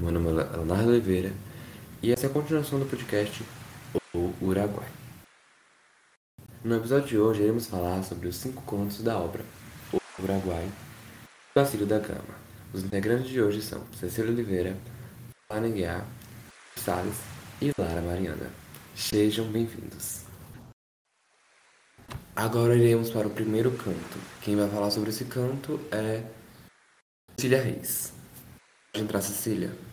Meu nome é Leonardo Oliveira e essa é a continuação do podcast O Uruguai. No episódio de hoje iremos falar sobre os cinco contos da obra O Uruguai, Basílio da Gama. Os integrantes de hoje são Cecília Oliveira, Ana Guiar, Salles e Lara Mariana. Sejam bem-vindos. Agora iremos para o primeiro canto. Quem vai falar sobre esse canto é Cecília Reis. Pode entrar, Cecília.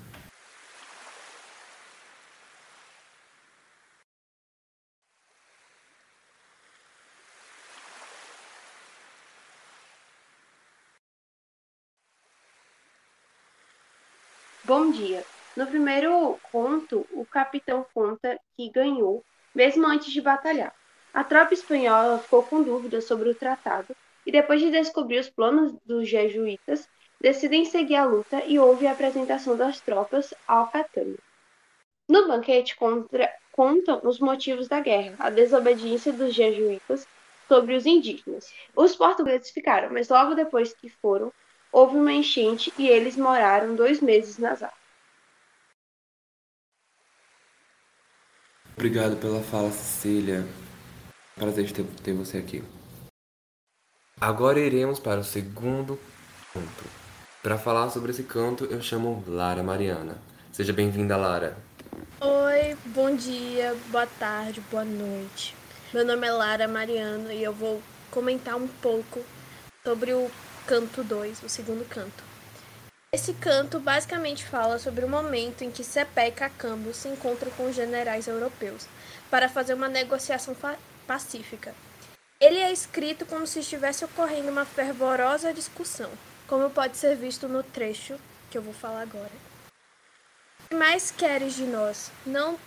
Bom dia. No primeiro conto, o capitão conta que ganhou, mesmo antes de batalhar. A tropa espanhola ficou com dúvidas sobre o tratado e, depois de descobrir os planos dos jesuítas, decidem seguir a luta e houve a apresentação das tropas ao Catania. No banquete contra, contam os motivos da guerra, a desobediência dos jesuítas sobre os indígenas. Os portugueses ficaram, mas logo depois que foram, houve uma enchente e eles moraram dois meses nas águas. Obrigado pela fala, Cecília. Prazer ter, ter você aqui. Agora iremos para o segundo canto. Para falar sobre esse canto, eu chamo Lara Mariana. Seja bem-vinda, Lara. Oi, bom dia, boa tarde, boa noite. Meu nome é Lara Mariana e eu vou comentar um pouco sobre o canto 2, o segundo canto. Esse canto basicamente fala sobre o momento em que Cepé e Cacambo se encontram com os generais europeus para fazer uma negociação pacífica. Ele é escrito como se estivesse ocorrendo uma fervorosa discussão, como pode ser visto no trecho que eu vou falar agora. O que mais queres de nós? Não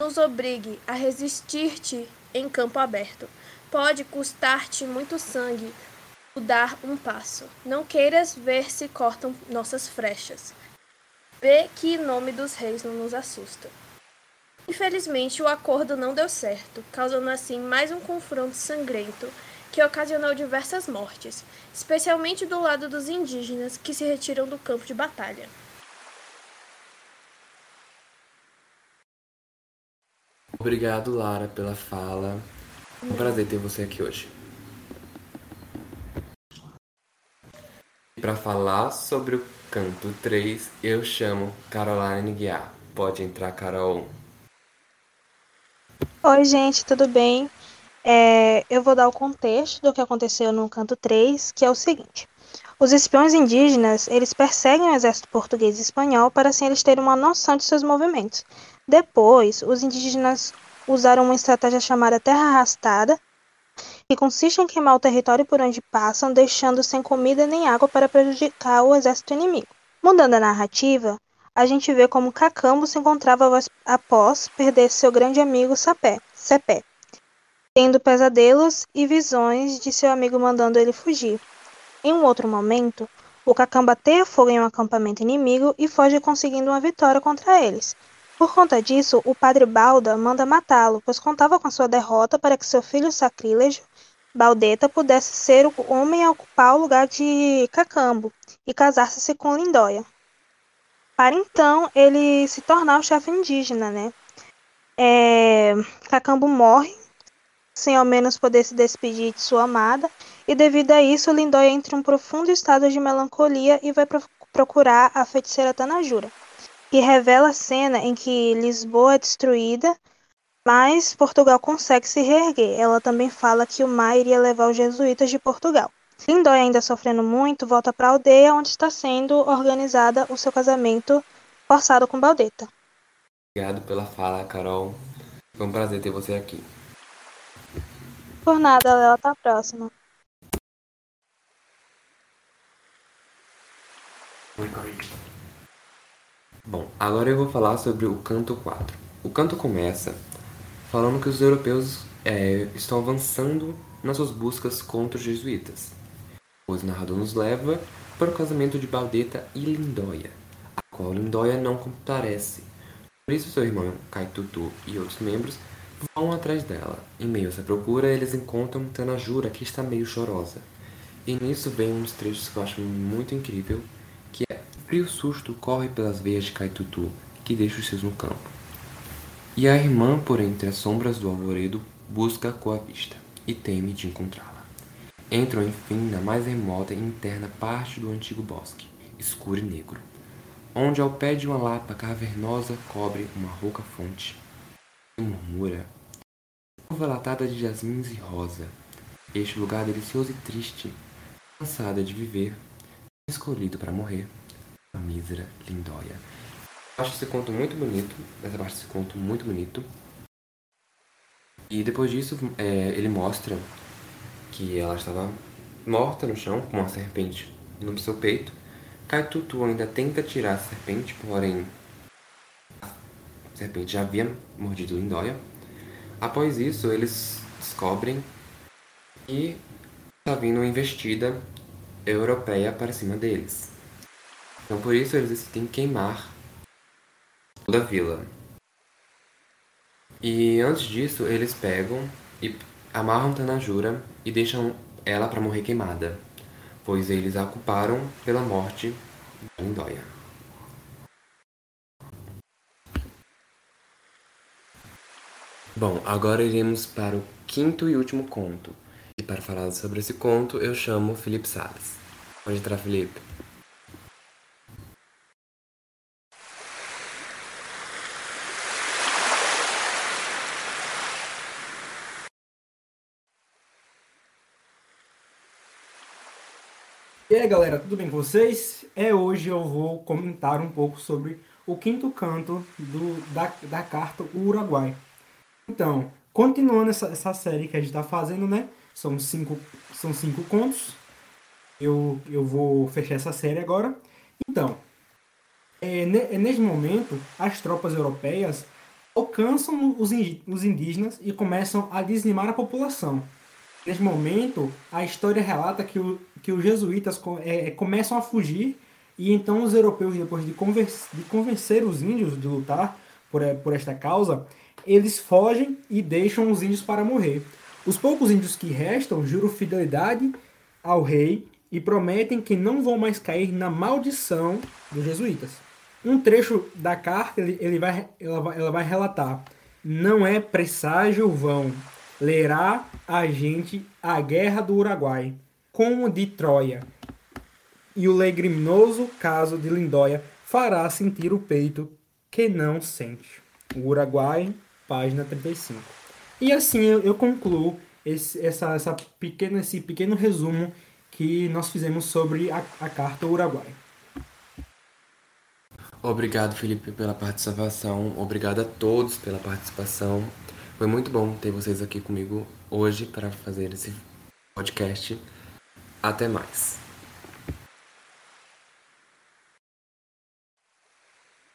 nos obrigue a resistir-te em campo aberto. Pode custar-te muito sangue dar um passo. Não queiras ver se cortam nossas frechas. Vê que em nome dos reis não nos assusta. Infelizmente, o acordo não deu certo, causando assim mais um confronto sangrento que ocasionou diversas mortes, especialmente do lado dos indígenas que se retiram do campo de batalha. Obrigado, Lara, pela fala. Um prazer ter você aqui hoje. Para falar sobre o canto 3, eu chamo Caroline Guiar. Pode entrar, Carol. Oi, gente, tudo bem? É, eu vou dar o contexto do que aconteceu no canto 3, que é o seguinte. Os espiões indígenas, eles perseguem o exército português e espanhol para assim eles terem uma noção de seus movimentos. Depois, os indígenas usaram uma estratégia chamada terra arrastada, que consiste em queimar o território por onde passam, deixando sem comida nem água para prejudicar o exército inimigo. Mudando a narrativa, a gente vê como Cacambo se encontrava após perder seu grande amigo Sapé, Cepé, tendo pesadelos e visões de seu amigo mandando ele fugir. Em um outro momento, o Cacambo ateia fogo em um acampamento inimigo e foge conseguindo uma vitória contra eles. Por conta disso, o padre Balda manda matá-lo, pois contava com sua derrota para que seu filho sacrílego, Baldeta, pudesse ser o homem a ocupar o lugar de Cacambo e casar-se com Lindóia. Para então ele se tornar o chefe indígena, né? É, Cacambo morre, sem ao menos poder se despedir de sua amada, e devido a isso, Lindóia entra em um profundo estado de melancolia e vai procurar a feiticeira Tanajura e revela a cena em que Lisboa é destruída, mas Portugal consegue se reerguer. Ela também fala que o mar iria levar os jesuítas de Portugal. Lindóia, ainda sofrendo muito, volta para a aldeia onde está sendo organizada o seu casamento forçado com Baldeta. Obrigado pela fala, Carol. Foi um prazer ter você aqui. Por nada, Léo. Até a próxima. Bom, agora eu vou falar sobre o canto 4. O canto começa falando que os europeus é, estão avançando nas suas buscas contra os jesuítas. O narrador nos leva para o casamento de Baldeta e Lindóia, a qual Lindóia não comparece. Por isso seu irmão Caetutu e outros membros vão atrás dela. Em meio a essa procura, eles encontram Tanajura, que está meio chorosa. E nisso vem dos trechos que eu acho muito incrível, que é Frio susto corre pelas veias de Caitutu, que deixa os seus no campo. E a irmã, por entre as sombras do alvoredo, busca com a vista, e teme de encontrá-la. Entram, enfim, na mais remota e interna parte do antigo bosque, escuro e negro, onde ao pé de uma lapa cavernosa cobre uma rouca fonte, e murmura, curva latada de jasmins e rosa, este lugar delicioso e triste, cansada de viver, escolhido para morrer, a mísera Lindóia. Acho esse conto muito bonito, essa parte desse conto muito bonito. E depois disso, é, ele mostra que ela estava morta no chão, com uma serpente no seu peito. Kaitutu ainda tenta tirar a serpente, porém a serpente já havia mordido Lindóia. Após isso, eles descobrem que está vindo uma investida europeia para cima deles. Então por isso eles decidem queimar toda a vila. E antes disso, eles pegam e amarram Tanajura e deixam ela para morrer queimada, pois eles a culparam pela morte da Lindóia. Bom, agora iremos para o quinto e último conto. E para falar sobre esse conto, eu chamo Felipe Salles. Pode entrar, Felipe. E aí galera, tudo bem com vocês? É hoje eu vou comentar um pouco sobre o quinto canto do, da, da carta Uruguai. Então, continuando essa, essa série que a gente está fazendo, né? São cinco, são cinco contos. Eu, eu vou fechar essa série agora. Então, é, é nesse momento, as tropas europeias alcançam os, os indígenas e começam a dizimar a população. Nesse momento, a história relata que, o, que os jesuítas é, começam a fugir e então os europeus, depois de, convencer, de convencer os índios de lutar por, é, por esta causa, eles fogem e deixam os índios para morrer. Os poucos índios que restam juram fidelidade ao rei e prometem que não vão mais cair na maldição dos jesuítas. Um trecho da carta ele, ele vai, ela, vai, ela vai relatar: Não é presságio vão, lerá a gente a guerra do Uruguai, como de Troia, e o legriminoso caso de Lindóia fará sentir o peito que não sente. Uruguai, página 35. E assim eu, eu concluo esse, essa, essa pequena, esse pequeno resumo que nós fizemos sobre a, a carta Uruguai. Obrigado, Felipe, pela participação. Obrigado a todos pela participação. Foi muito bom ter vocês aqui comigo hoje para fazer esse podcast. Até mais.